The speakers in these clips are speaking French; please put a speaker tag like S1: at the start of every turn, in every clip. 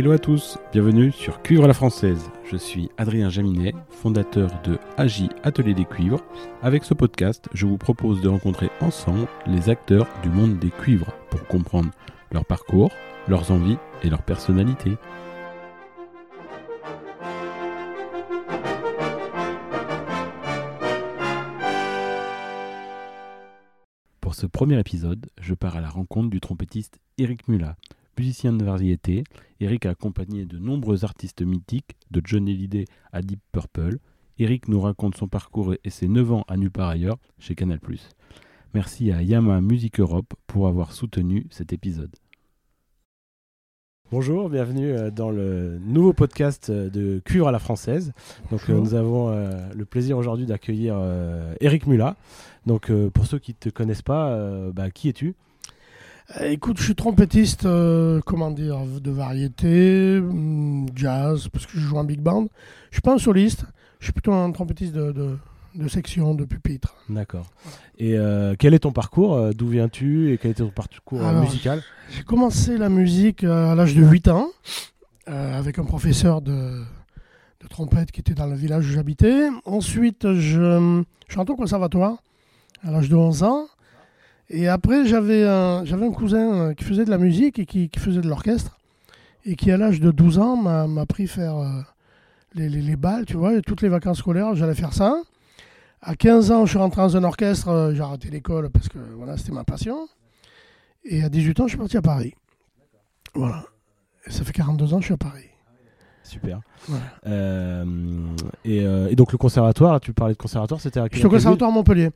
S1: Hello à tous, bienvenue sur Cuivre la Française. Je suis Adrien Jaminet, fondateur de AGI Atelier des Cuivres. Avec ce podcast, je vous propose de rencontrer ensemble les acteurs du monde des cuivres pour comprendre leur parcours, leurs envies et leur personnalité. Pour ce premier épisode, je pars à la rencontre du trompettiste Eric Mula. Musicien de variété, Eric a accompagné de nombreux artistes mythiques, de Johnny Hallyday à Deep Purple. Eric nous raconte son parcours et ses 9 ans à nulle part ailleurs chez Canal+. Merci à Yama Music Europe pour avoir soutenu cet épisode. Bonjour, bienvenue euh, dans le nouveau podcast euh, de Cure à la française. Donc euh, nous avons le plaisir aujourd'hui d'accueillir Eric Mula. Donc pour ceux qui ne te connaissent pas, bah, qui es-tu?
S2: Écoute, je suis trompettiste, comment dire, de variété, mm, jazz, parce que je joue en big band. Je suis pas un soliste, je suis plutôt un trompettiste de, de section, de pupitre.
S1: D'accord. Et euh, quel est ton parcours euh, D'où viens-tu et quel était ton parcours euh, musical?
S2: J'ai commencé la musique à l'âge de 8 ans avec un professeur de, de, trompette qui était dans le village où j'habitais. Ensuite, je, je suis au conservatoire à l'âge de 11 ans. Et après, j'avais un, j'avais un cousin qui faisait de la musique et qui, qui faisait de l'orchestre. Et qui, à l'âge de 12 ans, m'a, pris faire les, les, les, balles, tu vois. Et toutes les vacances scolaires, j'allais faire ça. À 15 ans, je suis rentré dans un orchestre, euh, j'ai arrêté l'école parce que voilà, c'était ma passion. Et à 18 ans, je suis parti à Paris. Voilà. Et ça fait 42 ans que je suis à Paris.
S1: Super. Euh, euh, et, donc le conservatoire, tu parlais de conservatoire, c'était à
S2: Je suis au conservatoire à Montpellier.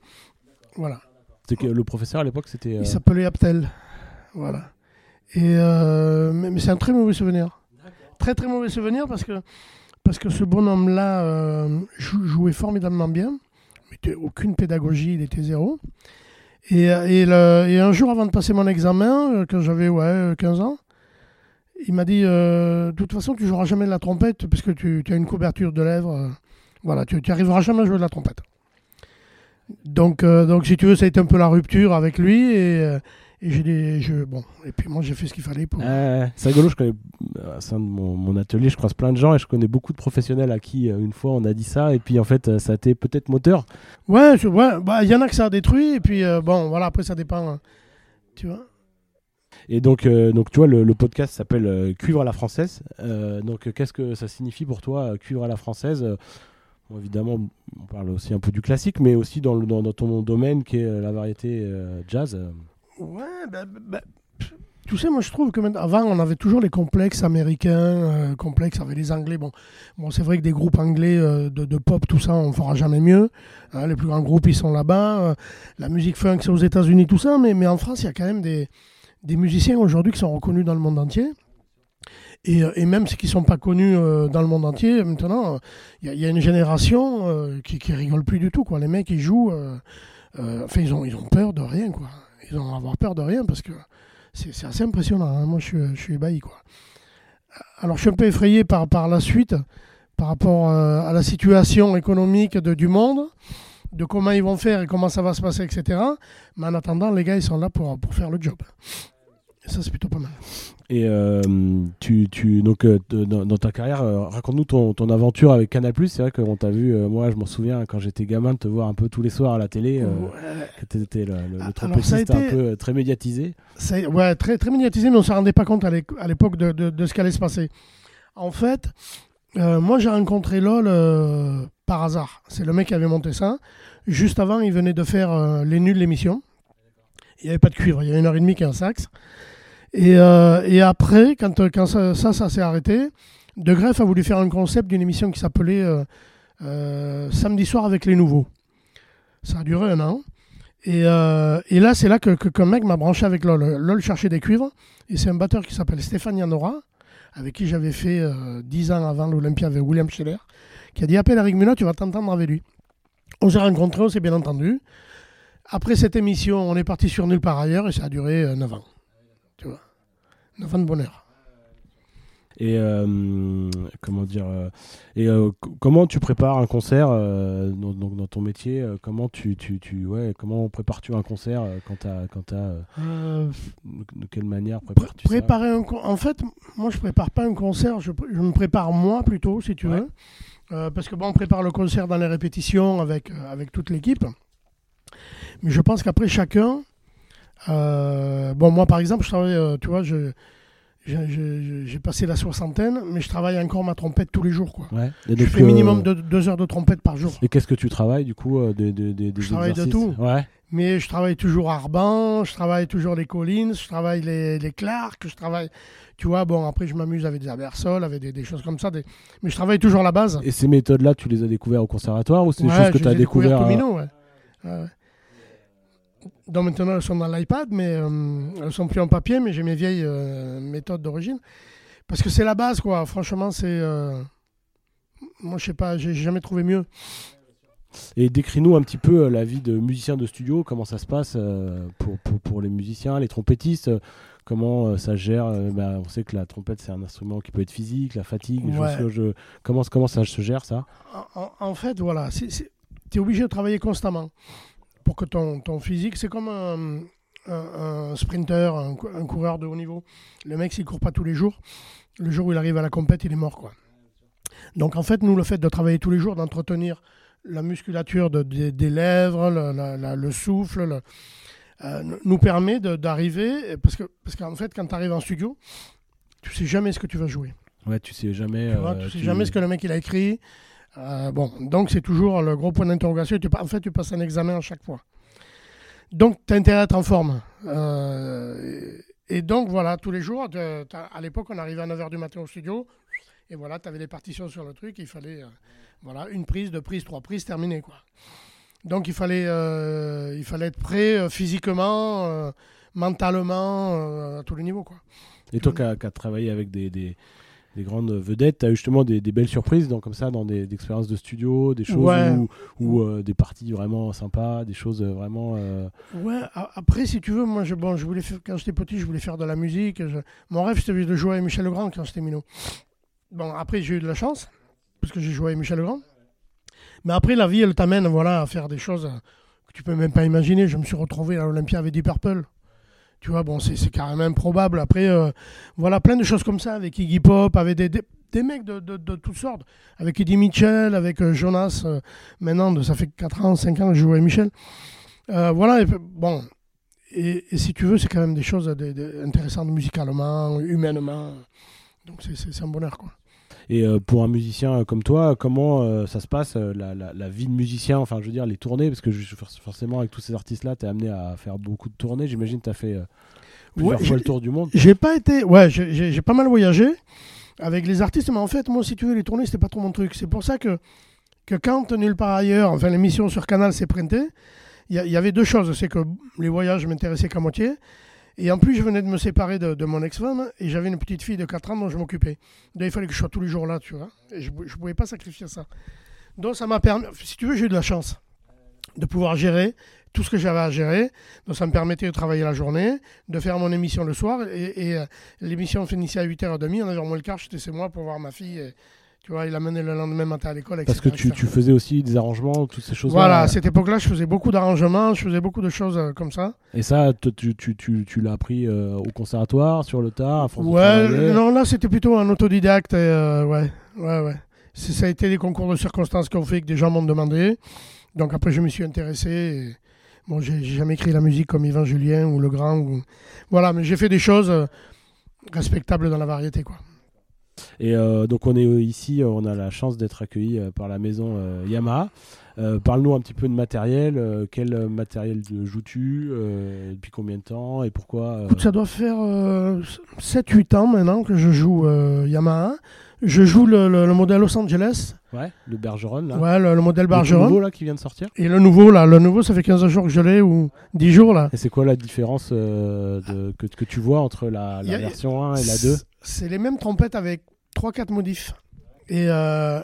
S2: Voilà.
S1: Que le professeur à l'époque, c'était.
S2: Il s'appelait Aptel. Voilà. Et mais, c'est un très mauvais souvenir. Très très mauvais souvenir parce que parce que ce bonhomme-là jouait formidablement bien aucune pédagogie, il était zéro. Et, et, un jour avant de passer mon examen, euh, quand j'avais ouais, 15 ans, il m'a dit euh, De toute façon, tu joueras jamais de la trompette parce que tu, tu as une couverture de lèvres. Euh, voilà, tu n'arriveras jamais à jouer de la trompette. Donc, donc, si tu veux, ça a été un peu la rupture avec lui. Et, et j'ai des, je, bon, et puis moi j'ai fait ce qu'il fallait pour.
S1: Euh, c'est rigolo, je connais, au sein de mon, atelier, je croise plein de gens et je connais beaucoup de professionnels à qui euh, une fois on a dit ça et puis en fait euh, ça a été peut-être moteur.
S2: Ouais, ouais, bah il y en a que ça a détruit et puis bon voilà après ça dépend, hein, tu vois.
S1: Et donc, donc tu vois, le, podcast s'appelle Cuivre à la française. donc, qu'est-ce que ça signifie pour toi, Cuivre à la française? Évidemment, on parle aussi un peu du classique, mais aussi dans, ton domaine qui est la variété jazz.
S2: Ouais, ben, ben, tu sais, moi je trouve que avant on avait toujours les complexes américains, euh, complexes avec les Anglais. Bon, bon c'est vrai que des groupes anglais euh, de, pop, tout ça, on fera jamais mieux. Hein, les plus grands groupes ils sont là-bas. Euh, la musique funk c'est aux États-Unis, tout ça. Mais, en France, il y a quand même des musiciens aujourd'hui qui sont reconnus dans le monde entier. Et, et, même ceux qui ne sont pas connus dans le monde entier, maintenant, il y, a une génération qui, qui rigole plus du tout. Quoi. Les mecs, ils jouent, enfin, ils ont, ils ont peur de rien. Quoi ils vont avoir peur de rien parce que c'est assez impressionnant. Hein. Moi, je suis, ébahi. Quoi. Alors, je suis un peu effrayé par, par la suite, par rapport euh, à la situation économique du monde, de comment ils vont faire et comment ça va se passer, etc. Mais en attendant, les gars, ils sont là pour, pour faire le job. Ça, c'est plutôt pas mal.
S1: Et euh, tu, tu, donc, euh, dans, ta carrière, euh, raconte-nous ton, ton, aventure avec Canal. C'est vrai qu'on t'a vu, moi je m'en souviens quand j'étais gamin, de te voir un peu tous les soirs à la télé. que tu étais le, le, ah, un peu très médiatisé.
S2: Ouais, très, très médiatisé, mais on ne se rendait pas compte à l'époque de, de, de, ce qui allait se passer. En fait, moi j'ai rencontré LOL par hasard. C'est le mec qui avait monté ça. Juste avant, il venait de faire Les Nuls, l'émission. Il n'y avait pas de cuivre, il y avait une heure et demie qui un sax. Et, euh, et après, quand, quand ça, ça, s'est arrêté, De Greff a voulu faire un concept d'une émission qui s'appelait euh, euh, Samedi soir avec les nouveaux. Ça a duré un an. Et, et là, c'est là que, qu'un mec m'a branché avec LOL. LOL cherchait des cuivres. Et c'est un batteur qui s'appelle Stéphane Yanora, avec qui j'avais fait dix ans avant l'Olympia avec William Scheller, qui a dit Appelle Eric Muna, tu vas t'entendre avec lui. On s'est rencontrés, on s'est bien entendu. Après cette émission, on est parti sur Nulle par ailleurs et ça a duré 9 ans. Tu vois 9 ans de bonheur.
S1: Et euh, comment dire euh, Et euh, comment tu prépares un concert euh, dans, dans- dans ton métier Comment tu, tu, tu ouais comment prépares-tu un concert quand t'as quand Euh, de quelle manière
S2: Pré-
S1: prépares-tu ça
S2: préparer un con- en fait moi je prépare pas un concert je, je me prépare moi plutôt si tu
S1: Ouais.
S2: veux parce que bon on prépare le concert dans les répétitions avec avec toute l'équipe mais je pense qu'après chacun euh, bon moi par exemple je travaille euh, tu vois je j'ai passé la soixantaine mais je travaille encore ma trompette tous les jours quoi
S1: Ouais. Et
S2: je fais
S1: euh,
S2: minimum de deux heures de trompette par jour
S1: Et qu'est-ce que tu travailles du coup des, des,
S2: Je travaille de tout.
S1: Ouais.
S2: mais je travaille toujours Arban, je travaille toujours les Collins, je travaille les, les Clark, je travaille, tu vois, bon, après je m'amuse avec des Abersols, avec des, des choses comme ça, des... mais je travaille toujours la base.
S1: Et ces méthodes-là, tu les as découvertes au conservatoire ou c'est des
S2: Ouais,
S1: choses que tu as
S2: découvertes Minot, ouais. Donc maintenant elles sont dans l'iPad, mais euh, elles sont plus en papier, mais j'ai mes vieilles euh, méthodes d'origine. Parce que c'est la base, quoi. Franchement, c'est. euh, Moi, je sais pas, j'ai jamais trouvé mieux.
S1: Et décris-nous un petit peu euh, la vie de musicien de studio, comment ça se passe pour, pour, pour les musiciens, les trompettistes, comment ça se gère. bah, on sait que la trompette c'est un instrument qui peut être physique, la fatigue,
S2: Ouais.
S1: que je- comment, comment ça se gère ça?
S2: En, en- en fait, voilà, tu es obligé de travailler constamment pour que ton, ton physique, c'est comme un, un- un sprinter, un, cou- un coureur de haut niveau. Le mec, s'il court pas tous les jours, le jour où il arrive à la compète, il est mort. quoi. Donc, en fait, nous, le fait de travailler tous les jours, d'entretenir la musculature de- des- des lèvres, le, la- la- le souffle, le- euh, nous- permet d'arriver, parce que parce qu'en fait, quand tu arrives en studio, tu sais jamais ce que tu vas jouer.
S1: Ouais, tu sais jamais.
S2: Tu vois,
S1: euh,
S2: tu sais
S1: tu-
S2: jamais ce que le mec il a écrit. Euh, bon, donc c'est toujours le gros point d'interrogation. En fait, tu passes un examen à chaque fois. Donc, tu as intérêt à être en forme. Euh, et, donc, voilà, tous les jours, à l'époque, on arrivait à 9h du matin au studio. Et voilà, tu avais les partitions sur le truc. Il fallait, euh, voilà, une prise, deux prises, trois prises, terminé, quoi. Donc, il fallait, il fallait être prêt physiquement, mentalement, à tous les niveaux, quoi.
S1: Et toi qui as travaillé avec des, des grandes vedettes, tu as eu justement des, des belles surprises dans, comme ça, dans des, des expériences de studio, des choses
S2: Ouais.
S1: où, où, euh, des parties vraiment sympas, des choses euh, vraiment. euh,
S2: Ouais, après, si tu veux, moi, je, bon, je voulais faire, quand j'étais petit, je voulais faire de la musique. je- mon rêve, c'était de jouer avec Michel Legrand quand j'étais minot. Bon, après, j'ai eu de la chance, parce que j'ai joué avec Michel Legrand. Mais après, la vie, elle t'amène voilà, à faire des choses que tu peux même pas imaginer. Je me suis retrouvé à l'Olympia avec Deep Purple. Tu vois, bon, c'est carrément improbable. Après, euh, voilà, plein de choses comme ça, avec Iggy Pop, avec des, des, mecs de, toutes sortes. Avec Eddie Mitchell, avec euh, Jonas. euh, maintenant, ça fait 4 ans, 5 ans que je joue avec Michel. Voilà, bon, et, si tu veux, c'est quand même des choses intéressantes musicalement, humainement. Donc c'est un bonheur, quoi.
S1: Et euh, pour un musicien euh, comme toi, comment euh, ça se passe, la, la- la vie de musicien, enfin je veux dire les tournées, parce que je- forcément avec tous ces artistes-là, tu es amené à faire beaucoup de tournées, j'imagine que tu as fait plusieurs
S2: Ouais,
S1: fois le tour du monde.
S2: J'ai pas été. Ouais, j'ai- pas mal voyagé avec les artistes, mais en fait, moi, si tu veux, les tournées, c'était pas trop mon truc. C'est pour ça que, que quand Nulle part ailleurs, enfin, l'émission sur Canal s'est printée, il y, y avait deux choses. C'est que les voyages m'intéressaient qu'à moitié. Et en plus, je venais de me séparer de, mon ex-femme et j'avais une petite fille de 4 ans dont je m'occupais. Donc, il fallait que je sois tous les jours là, tu vois. Et je ne pouvais pas sacrifier ça. Donc, ça m'a permis. Si tu veux, j'ai eu de la chance de pouvoir gérer tout ce que j'avais à gérer. Donc, ça me permettait de travailler la journée, de faire mon émission le soir. Et, euh, l'émission finissait à 8h30. À 9h moins le quart, j'étais chez moi pour voir ma fille. Tu vois, il l'amenait le lendemain matin à l'école.
S1: Parce que tu, tu faisais aussi des arrangements, toutes ces choses-là.
S2: Voilà, à cette époque-là, je faisais beaucoup d'arrangements, je faisais beaucoup de choses euh, comme ça.
S1: Et ça, tu, tu, tu, tu l'as appris euh, au conservatoire, sur le tard, à de
S2: Ouais, non, là, c'était plutôt un autodidacte. Et, euh, ouais, ouais, ouais. Ça a été des concours de circonstances qu'on fait que des gens m'ont demandé. Donc après, je me suis intéressé. et, Bon, j'ai jamais écrit la musique comme Yvan Julien ou Le Grand. Ou... Voilà, mais j'ai fait des choses euh, respectables dans la variété, quoi.
S1: Et euh, donc on est euh, ici, euh, on a la chance d'être accueilli par la maison euh, Yamaha. Euh, Parle-nous un petit peu de matériel. quel matériel joues-tu Depuis combien de temps Et pourquoi
S2: Écoute, ça doit faire 7-8 ans maintenant que je joue Yamaha. Je joue le, le- le modèle Los Angeles,
S1: Ouais, le Bergeron là.
S2: ouais, le, le modèle
S1: Le
S2: Bargeron.
S1: nouveau là qui vient de sortir.
S2: Et le nouveau, là, le nouveau, ça fait 15 jours que je l'ai, ou 10 jours, là.
S1: Et c'est quoi la différence euh, de, que, que tu vois entre la, la
S2: Y a-
S1: version 1 et la 2
S2: C'est les mêmes trompettes avec 3-4 modifs. Et euh,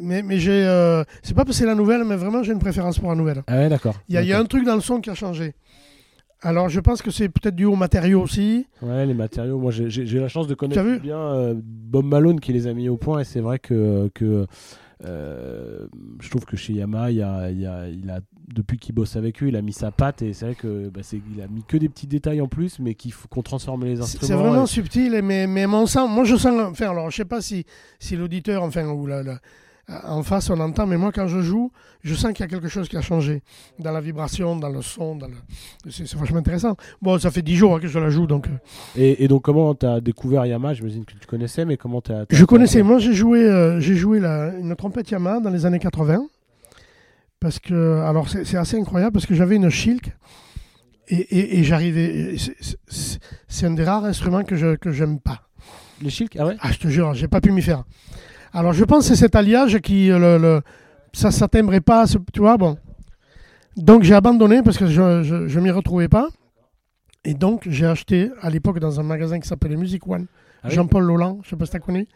S2: mais mais j'ai. euh, c'est pas parce que c'est la nouvelle, mais vraiment, j'ai une préférence pour la nouvelle.
S1: Ah ouais, d'accord.
S2: Il y, a- il y a un truc dans le son qui a changé. Alors, je pense que c'est peut-être dû aux matériaux aussi.
S1: Ouais, les matériaux. Moi, j'ai- la chance de connaître
S2: vu
S1: bien euh, Bob Malone qui les a mis au point et c'est vrai que, que euh, je trouve que chez Yamaha, il, y a, il, y a- il a, depuis qu'il bosse avec eux, il a mis sa patte et c'est vrai que bah, il a mis que des petits détails en plus, mais qu'il faut qu'on transforme les instruments.
S2: c'est vraiment
S1: et-
S2: subtil, mais, mais mon sens, moi je sens, enfin, alors je sais pas si, si l'auditeur, enfin, ou la, la- en face on entend, mais moi quand je joue, je sens qu'il y a quelque chose qui a changé dans la vibration, dans le son, dans le... c'est vachement intéressant. Bon, ça fait 10 jours hein, que je la joue, donc. euh,
S1: Et, et donc, comment tu as découvert Yamaha? J'imagine que tu connaissais, mais comment tu as.
S2: Je connaissais, moi j'ai joué, euh, j'ai joué la, une trompette Yamaha dans les années 80. Parce que, alors c'est assez incroyable, parce que j'avais une Schilk et, et, et j'arrivais. c'est- un des rares instruments que je que j'aime pas.
S1: Les Shilk Ah ouais?
S2: Ah, je te jure, j'ai pas pu m'y faire. Alors je pense que c'est cet alliage qui, euh, le, le- ça ne timbrait pas, ce- tu vois, bon. Donc j'ai abandonné parce que je ne m'y retrouvais pas. Et donc j'ai acheté à l'époque dans un magasin qui s'appelait Music One,
S1: Ah oui?
S2: Jean-Paul Loland, je sais pas si tu as connu.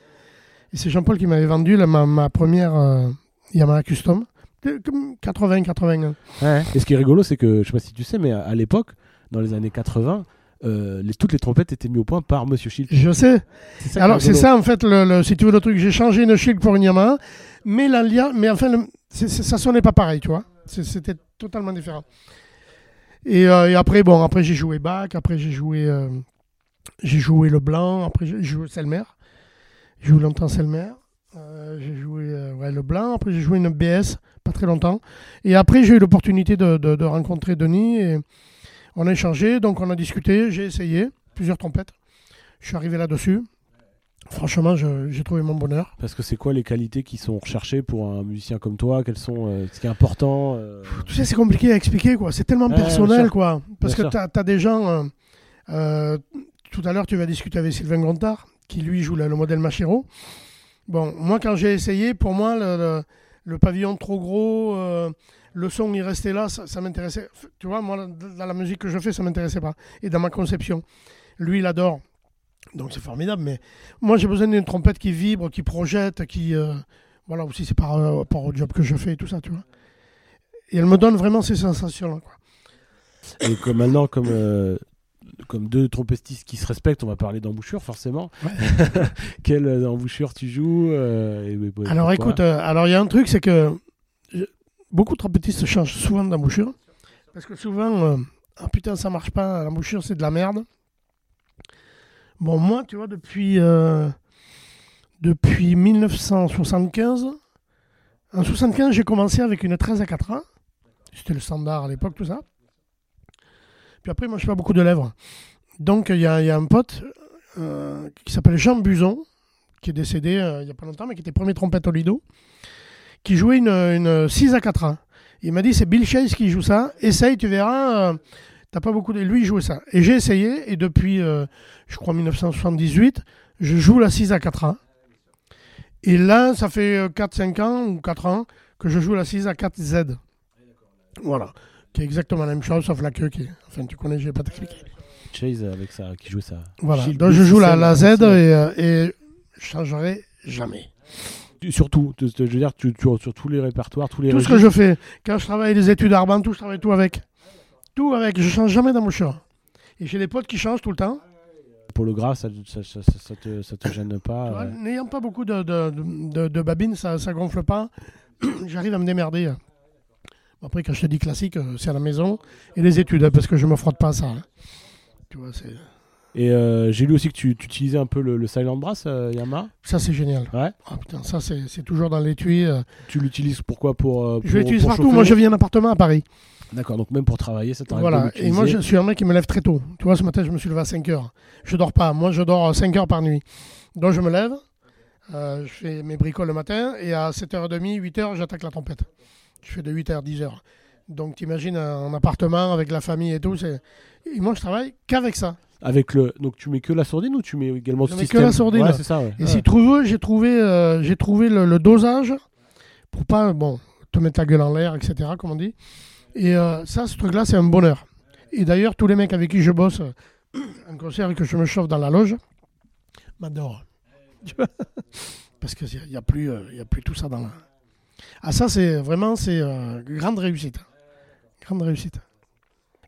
S2: Et c'est Jean-Paul qui m'avait vendu ma, ma première euh, Yamaha Custom, 80-81.
S1: Ouais. Et ce qui est rigolo, c'est que, je sais pas si tu sais, mais à, à l'époque, dans les années 80, euh, les, toutes les trompettes étaient mises au point par Monsieur Shilk.
S2: Je sais.
S1: Ça
S2: Alors c'est ça en fait, le, le- si tu veux le truc, j'ai changé une Schilk pour une Yamaha, mais l'alliage, mais enfin le- ça sonnait pas pareil, tu vois. C'était totalement différent. Et, euh, et après bon, après j'ai joué Bach, après j'ai joué, euh, j'ai joué le blanc, après j'ai joué Selmer, j'ai joué longtemps Selmer, euh, j'ai joué euh, ouais, le blanc, après j'ai joué une BS, pas très longtemps, et après j'ai eu l'opportunité de, de- de rencontrer Denis et on a échangé, donc on a discuté, j'ai essayé plusieurs trompettes, je suis arrivé là-dessus. Franchement, j'ai trouvé mon bonheur.
S1: Parce que c'est quoi les qualités qui sont recherchées pour un musicien comme toi? Quels sont euh, ce qui est important euh,
S2: Tu sais, c'est compliqué à expliquer, quoi. C'est tellement personnel, quoi. Parce
S1: Bien
S2: que tu as, des gens. euh, euh, tout à l'heure, tu vas discuter avec Sylvain Grontard, qui lui joue le, le modèle Machero. Bon, moi, quand j'ai essayé, pour moi, le, pavillon trop gros, euh, le son, il restait là, ça, m'intéressait. Tu vois, moi, dans la musique que je fais, ça m'intéressait pas. Et dans ma conception. Lui, il adore. Donc, c'est formidable. Mais moi, j'ai besoin d'une trompette qui vibre, qui projette, qui. euh, voilà, aussi, c'est par euh, rapport au job que je fais et tout ça, tu vois. Et elle me donne vraiment ces sensations-là.
S1: Et comme maintenant, comme, comme deux trompettistes qui se respectent, on va parler d'embouchure forcément. Quelle embouchure tu joues euh, et- et-
S2: Alors écoute, euh, alors il y a un truc, c'est que beaucoup de trompettistes changent souvent d'embouchure. Parce que souvent, euh, ah putain, ça marche pas, l'embouchure c'est de la merde. Bon, moi, tu vois, depuis, depuis 1975, en 75, j'ai commencé avec une 13 à 4 ans. C'était le standard à l'époque, tout ça. Puis après, moi, je fais pas beaucoup de lèvres. Donc, il y, y a un pote euh, qui s'appelle Jean Buzon, qui est décédé euh, il n'y a pas longtemps, mais qui était premier trompette au Lido, qui jouait une, une 6 à 4 ans. Il m'a dit c'est Bill Chase qui joue ça, essaye, tu verras, euh, t'as pas beaucoup de... Lui, il jouait ça. Et j'ai essayé, et depuis, euh, je crois, 1978, je joue la 6 à 4 ans. Et là, ça fait 4-5 ans ou 4 ans que je joue la 6 à 4 Z. Voilà. Qui est exactement la même chose, sauf la queue qui est... Enfin, tu connais, je vais pas t'expliquer.
S1: Chase avec ça, qui jouait ça.
S2: Voilà.
S1: Gilles
S2: Donc je joue la, la Z et, euh, et je changerai jamais.
S1: Surtout, je veux dire, tu, tu- sur tous les répertoires, tous les
S2: Tout ce que je fais, quand je travaille les études d'Arban, tout, je travaille tout avec. Tout avec, je change jamais d'embouchure. Et j'ai des potes qui changent tout le temps.
S1: Pour le gras, ça, ça, ça, ça- ça te, ça te gêne pas. Euh.
S2: N'ayant pas beaucoup de, de, de, de babines, ça, ça gonfle pas. J'arrive à me démerder. Après, quand je te dis classique, euh, c'est à la maison. Et les études, hein, parce que je me frotte pas à ça. hein. Tu vois, c'est...
S1: Et euh, j'ai lu aussi que tu, tu utilisais un peu le, le Silent Brass, euh, Yamaha.
S2: Ça, c'est génial.
S1: Ouais.
S2: Ah putain, ça, c'est, toujours dans l'étui. euh.
S1: Tu l'utilises pourquoi pour, euh,
S2: Je
S1: pour-
S2: l'utilise
S1: pour
S2: partout. Moi, je vis en appartement à Paris.
S1: D'accord, donc même pour travailler, ça t'arrive
S2: Voilà. Et moi, je suis un mec qui me lève très tôt. Tu vois, ce matin, je me suis levé à 5 heures. Je dors pas. Moi, je dors 5 heures par nuit. Donc, je me lève, je fais mes bricoles le matin, et à 7h30, 8h, j'attaque la trompette. Je fais de 8h à 10h. Donc, t'imagines un appartement avec la famille et tout. Et moi, je travaille qu'avec ça.
S1: Avec le, donc tu mets que la sourdine ou tu mets également
S2: Je mets que la sourdine.
S1: Ouais, ça. Ouais.
S2: Et
S1: Ouais.
S2: si tu veux, j'ai trouvé, euh, j'ai trouvé le, le dosage pour pas bon, te mettre la gueule en l'air, etc., comme on dit. Et euh, ça, ce truc-là, c'est un bonheur. Et d'ailleurs, tous les mecs avec qui je bosse euh, en concert et que je me chauffe dans la loge m'adorent. Parce qu'il n'y a, plus, euh, y a plus tout ça dans la... Ah ça, c'est vraiment c'est euh, grande réussite. Grande réussite.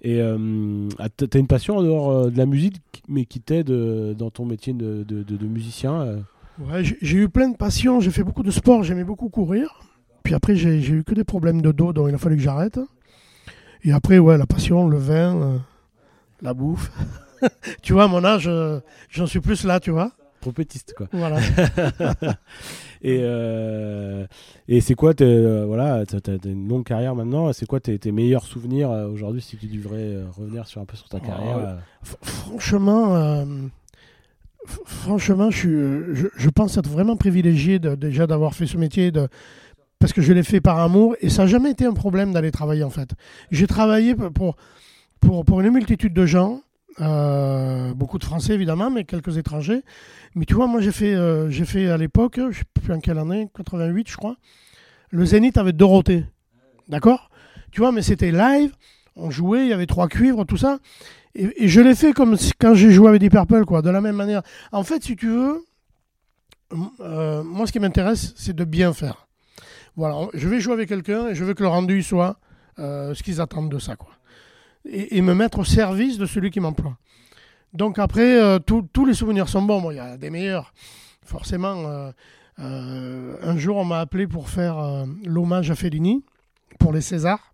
S1: Et euh, ah, t'as t'as une passion en dehors euh, de la musique, mais qui t'aide euh, dans ton métier de, de- de- de musicien
S2: Ouais, j'ai eu plein de passions, j'ai fait beaucoup de sport, j'aimais beaucoup courir. Puis après, j'ai eu que des problèmes de dos, donc il a fallu que j'arrête. Et après, ouais, la passion, le vin, euh, la bouffe. tu vois, à mon âge, j'en suis plus là, tu vois.
S1: Trompettiste, quoi.
S2: Voilà.
S1: Et, euh, et c'est quoi, tes, euh, voilà, t'as t'as une longue carrière maintenant, c'est quoi tes, tes meilleurs souvenirs euh, aujourd'hui si tu devrais revenir sur un peu sur ta
S2: Oh,
S1: carrière euh,
S2: F- franchement, euh, f- franchement, je, suis, je, je pense être vraiment privilégié de, déjà d'avoir fait ce métier, de, parce que je l'ai fait par amour et ça n'a jamais été un problème d'aller travailler en fait. J'ai travaillé pour, pour, pour une multitude de gens, euh, beaucoup de Français évidemment, mais quelques étrangers. Mais tu vois, moi j'ai fait, euh, j'ai fait à l'époque, je ne sais plus en quelle année, 88 je crois, le Zénith avec Dorothée. D'accord? Tu vois, mais c'était live, on jouait, il y avait trois cuivres, tout ça. Et, je l'ai fait comme quand j'ai joué avec Deep Purple, quoi, de la même manière. En fait, si tu veux, euh, moi, ce qui m'intéresse, c'est de bien faire. Voilà, je vais jouer avec quelqu'un et je veux que le rendu soit ce qu'ils attendent de ça, quoi. Et, me mettre au service de celui qui m'emploie. Donc après, euh, tous- les souvenirs sont bons. Bon, il y a des meilleurs, forcément. euh, euh, un jour, on m'a appelé pour faire l'hommage à Fellini pour les Césars.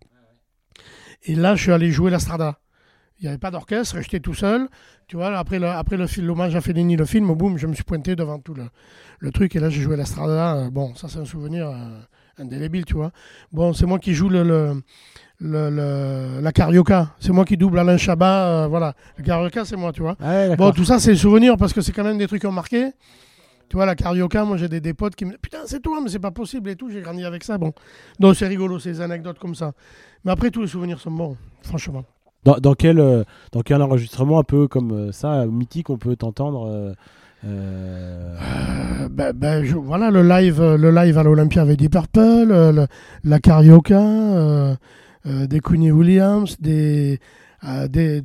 S2: Et là, je suis allé jouer la Strada. Il n'y avait pas d'orchestre, j'étais tout seul. Tu vois, après le, après le l'hommage à Fellini, le film, boum, je me suis pointé devant tout le, truc. Et là, j'ai joué la Strada. Bon, ça, c'est un souvenir euh, indélébile, tu vois. Bon, c'est moi qui joue le, le- le- la carioca. C'est moi qui double Alain Chabat. euh, voilà, le carioca, c'est moi, tu vois.
S1: Ah ouais,
S2: Bon, tout ça, c'est le souvenir parce que c'est quand même des trucs qui ont marqué. Tu vois, la carioca, moi j'ai des, des potes qui me disent Putain, c'est toi, mais c'est pas possible et tout. J'ai grandi avec ça. Bon. Donc c'est rigolo, ces anecdotes comme ça. Mais après, tous les souvenirs sont bons, franchement.
S1: Dans, dans quel, euh, dans quel enregistrement un peu comme euh, ça, mythique, on peut t'entendre euh, euh,
S2: Euh, ben, ben, je- voilà, le live, le live à l'Olympia avec Deep Purple, le- la carioca, des Queenie Williams, des, euh, des,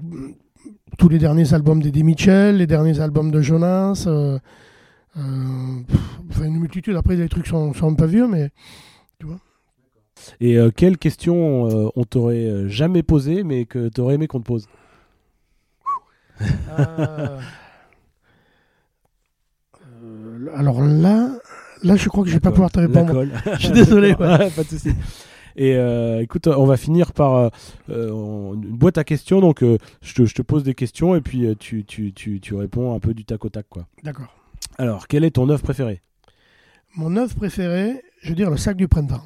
S2: tous les derniers albums d'Eddie Mitchell, les derniers albums de Jonas. euh, euh, pff, enfin, une multitude. Après, les trucs sont, sont un peu vieux, mais
S1: Et euh, quelles questions euh, on t'aurait euh, jamais posées, mais que t'aurais aimé qu'on te pose?
S2: Euh, euh, alors là, là, je crois que je vais pas pouvoir te répondre. Je suis désolé. Ouais,
S1: pas de souci. Et euh, écoute, on va finir par euh, euh, une boîte à questions. Donc, euh, je, te, je te pose des questions et puis euh, tu, tu, tu, tu réponds un peu du tac au tac. Quoi.
S2: D'accord.
S1: Alors, quelle est ton œuvre préférée
S2: Mon œuvre préférée, je veux dire le sac du printemps.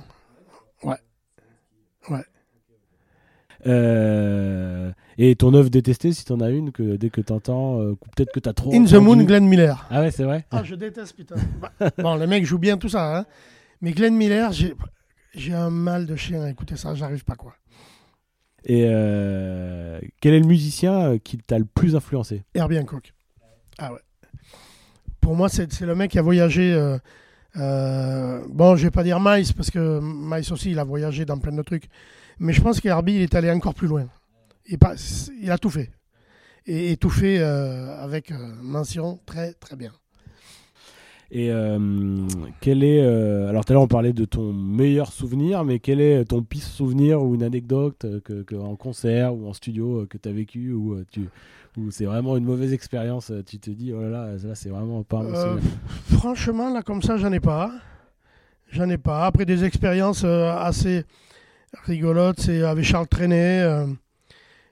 S1: Euh, Et ton œuvre détestée, si t'en as une, que dès que t'entends, euh, peut-être que t'as trop.
S2: In the Moon, Glenn Miller.
S1: Ah ouais, c'est vrai?
S2: Ah, je déteste, putain. Bah, bon, le mec joue bien tout ça, hein. Mais Glenn Miller, j'ai, un mal de chien à écouter ça, j'arrive pas, quoi.
S1: Et euh, quel est le musicien euh, qui t'a le plus influencé?
S2: Herbie Hancock. Ah ouais. Pour moi, c'est, c'est le mec qui a voyagé. euh, euh, bon, je vais pas dire Miles, parce que Miles aussi, il a voyagé dans plein de trucs. Mais je pense qu'Herbie, il est allé encore plus loin. Il, pas, il a tout fait. Et, et tout fait avec mention très, très bien.
S1: Et euh, quel est. euh, alors, tout à l'heure, on parlait de ton meilleur souvenir, mais quel est ton pire souvenir ou une anecdote euh, que, que en concert ou en studio que tu as vécu ou tu. Ou c'est vraiment une mauvaise expérience, tu te dis, oh là là, là c'est vraiment pas un bon
S2: Euh,
S1: souvenir.
S2: Franchement, là, comme ça, j'en ai pas. J'en ai pas. Après des expériences assez rigolotes, c'est avec Charles Trenet.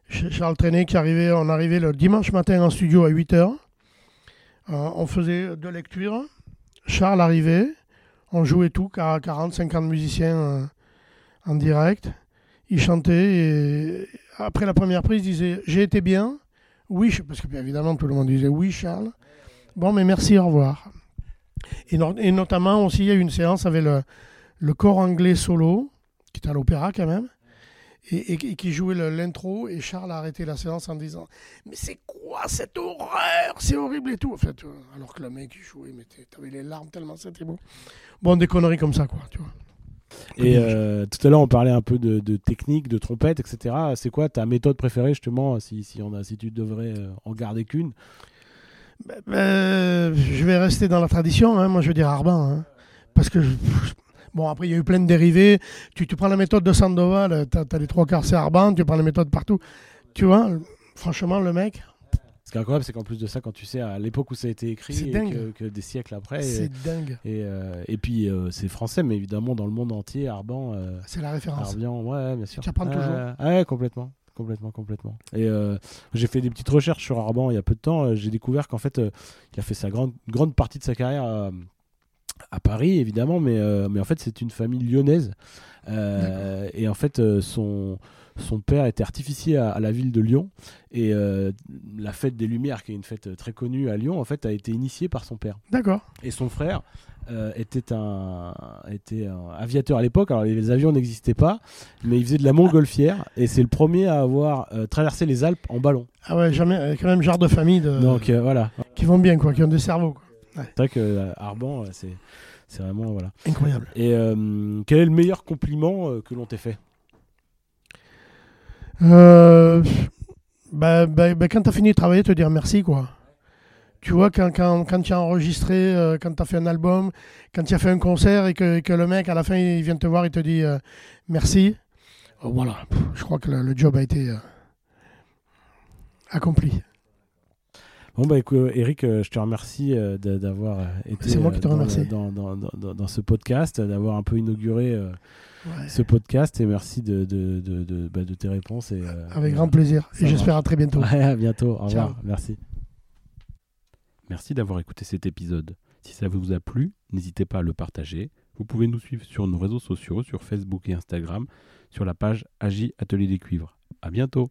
S2: Ch- Charles Trenet qui arrivait, on arrivait le dimanche matin en studio à 8h. on faisait deux lectures. Charles arrivait, on jouait tout, 40, 50 musiciens euh, en direct. Il chantait et après la première prise, il disait J'ai été bien. Oui, parce que bien évidemment tout le monde disait Oui, Charles. Bon, mais merci, au revoir. Et, no- et notamment aussi, il y a eu une séance avec le, le corps anglais solo, qui était à l'opéra quand même, et, et- et qui jouait l'intro. Et Charles a arrêté la séance en disant Mais c'est quoi cette horreur? C'est horrible et tout. En fait, euh, alors que le mec il jouait, mais t'avais les larmes tellement c'était beau. Bon, des conneries comme ça, quoi, tu vois.
S1: Et euh, tout à l'heure, on parlait un peu de, de technique, de trompette, etc. C'est quoi ta méthode préférée, justement, si, si, on a, si tu devrais euh, en garder qu'une?
S2: Ben, ben, je vais rester dans la tradition, hein, moi je veux dire Arban. hein. parce que, je- bon, après il y a eu plein de dérivés. Tu, tu prends la méthode de Sandoval, tu as, les trois quarts c'est Arban, tu prends la méthode partout. Tu vois, franchement, le mec,
S1: Ce qui est incroyable, c'est qu'en plus de ça, quand tu sais à l'époque où ça a été écrit, et que, que des siècles après.
S2: C'est dingue.
S1: et, euh, et puis euh, c'est français, mais évidemment dans le monde entier, Arban. euh,
S2: C'est la référence.
S1: Arbian, ouais, bien sûr.
S2: Tu apprends toujours.
S1: Ouais, complètement. Complètement, complètement. Et euh, j'ai fait des petites recherches sur Arban il y a peu de temps. euh, J'ai découvert qu'en fait, euh, il a fait sa grande, grande partie de sa carrière à Paris, évidemment, mais, euh, mais en fait, c'est une famille lyonnaise. Euh, et en fait, euh, son, son père était artificier à, à la ville de Lyon. Et euh, la fête des Lumières, qui est une fête très connue à Lyon, en fait, a été initiée par son père.
S2: D'accord.
S1: Et son frère était, un, était un aviateur à l'époque. Alors les avions n'existaient pas, mais il faisait de la montgolfière et c'est le premier à avoir traversé les Alpes en ballon.
S2: Ah ouais, jamais, quand même, genre de famille de,
S1: Donc voilà,
S2: qui vont bien, quoi, qui ont des cerveaux. quoi.
S1: C'est vrai que euh, Arban, euh, c'est c'est vraiment voilà.
S2: Incroyable.
S1: Et euh, quel est le meilleur compliment que l'on t'ait fait?
S2: Bah, bah, bah, quand tu as fini de travailler, te dire merci, quoi. Tu vois, quand, quand, quand tu as enregistré, euh, quand tu as fait un album, quand tu as fait un concert et que, que le mec, à la fin, il vient te voir, il te dit euh, merci. Oh, voilà, Pff, je crois que le, le job a été euh, accompli.
S1: Bon bah écoute, Eric, euh, je te remercie euh, d'avoir euh, été
S2: C'est moi qui te
S1: euh, dans,
S2: remercie.
S1: le- dans, dans, dans, dans ce podcast, d'avoir un peu inauguré euh,
S2: Ouais.
S1: ce podcast et merci de, de, de, de, bah, de tes réponses. Et, euh,
S2: Avec grand plaisir. Et j'espère à très bientôt.
S1: Ouais, à bientôt. Au
S2: Ciao.
S1: revoir. Merci. Merci d'avoir écouté cet épisode. Si ça vous a plu, n'hésitez pas à le partager. Vous pouvez nous suivre sur nos réseaux sociaux, sur Facebook et Instagram, sur la page Agi Atelier des Cuivres. À bientôt.